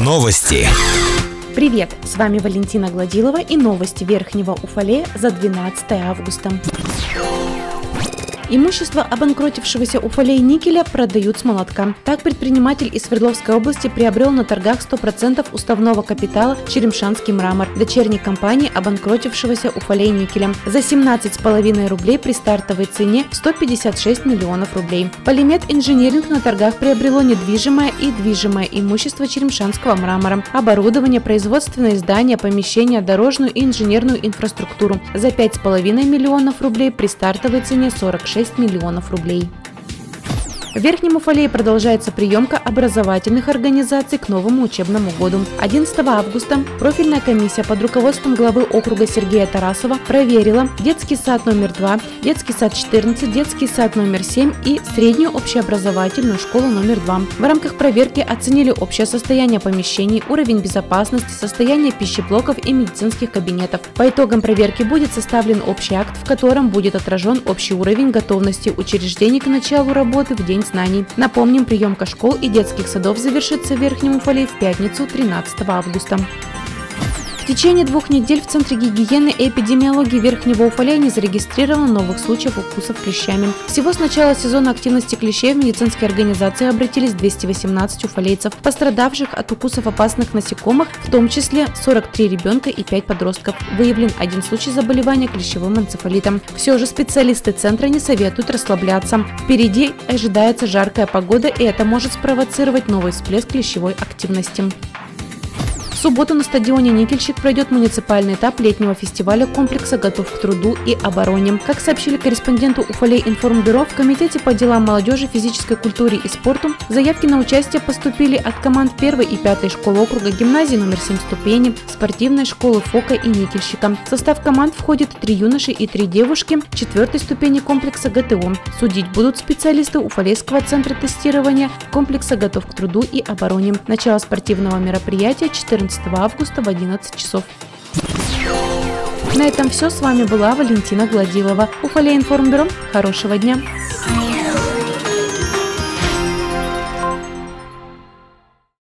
Новости. Привет! С вами Валентина Гладилова и новости Верхнего Уфалея за 12 августа. Имущество обанкротившегося Уфалей никеля продают с молотка. Так предприниматель из Свердловской области приобрел на торгах 100% уставного капитала Черемшанский мрамор, дочерней компании обанкротившегося Уфалей никеля, за 17,5 рублей при стартовой цене 156 миллионов рублей. Полимет инжиниринг на торгах приобрело недвижимое и движимое имущество Черемшанского мрамора, оборудование, производственное здания, помещения, дорожную и инженерную инфраструктуру за 5,5 миллионов рублей при стартовой цене 46 6 миллионов рублей. В Верхнем Уфалее продолжается приемка образовательных организаций к новому учебному году. 11 августа профильная комиссия под руководством главы округа Сергея Тарасова проверила детский сад номер 2, детский сад 14, детский сад номер 7 и среднюю общеобразовательную школу номер 2. В рамках проверки оценили общее состояние помещений, уровень безопасности, состояние пищеблоков и медицинских кабинетов. По итогам проверки будет составлен общий акт, в котором будет отражен общий уровень готовности учреждений к началу работы в день знаний. Напомним, приемка школ и детских садов завершится в Верхнем Уфале в пятницу 13 августа течение двух недель в Центре гигиены и эпидемиологии Верхнего Уфалея не зарегистрировано новых случаев укусов клещами. Всего с начала сезона активности клещей в медицинские организации обратились 218 уфалейцев, пострадавших от укусов опасных насекомых, в том числе 43 ребенка и 5 подростков. Выявлен один случай заболевания клещевым энцефалитом. Все же специалисты центра не советуют расслабляться. Впереди ожидается жаркая погода, и это может спровоцировать новый всплеск клещевой активности. В субботу на стадионе «Никельщик» пройдет муниципальный этап летнего фестиваля комплекса «Готов к труду и обороне». Как сообщили корреспонденту Уфалей информбюро, в Комитете по делам молодежи, физической культуре и спорту заявки на участие поступили от команд 1 и 5 школы округа, гимназии номер 7 ступени, спортивной школы ФОКа и «Никельщика». В состав команд входит три юноши и три девушки четвертой ступени комплекса ГТО. Судить будут специалисты Уфалейского центра тестирования комплекса «Готов к труду и обороне». Начало спортивного мероприятия 14 14 августа в 11 часов. На этом все. С вами была Валентина Гладилова. Уфалей информбюро. Хорошего дня.